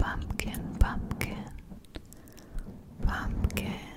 Pumpkin, pumpkin, pumpkin.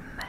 from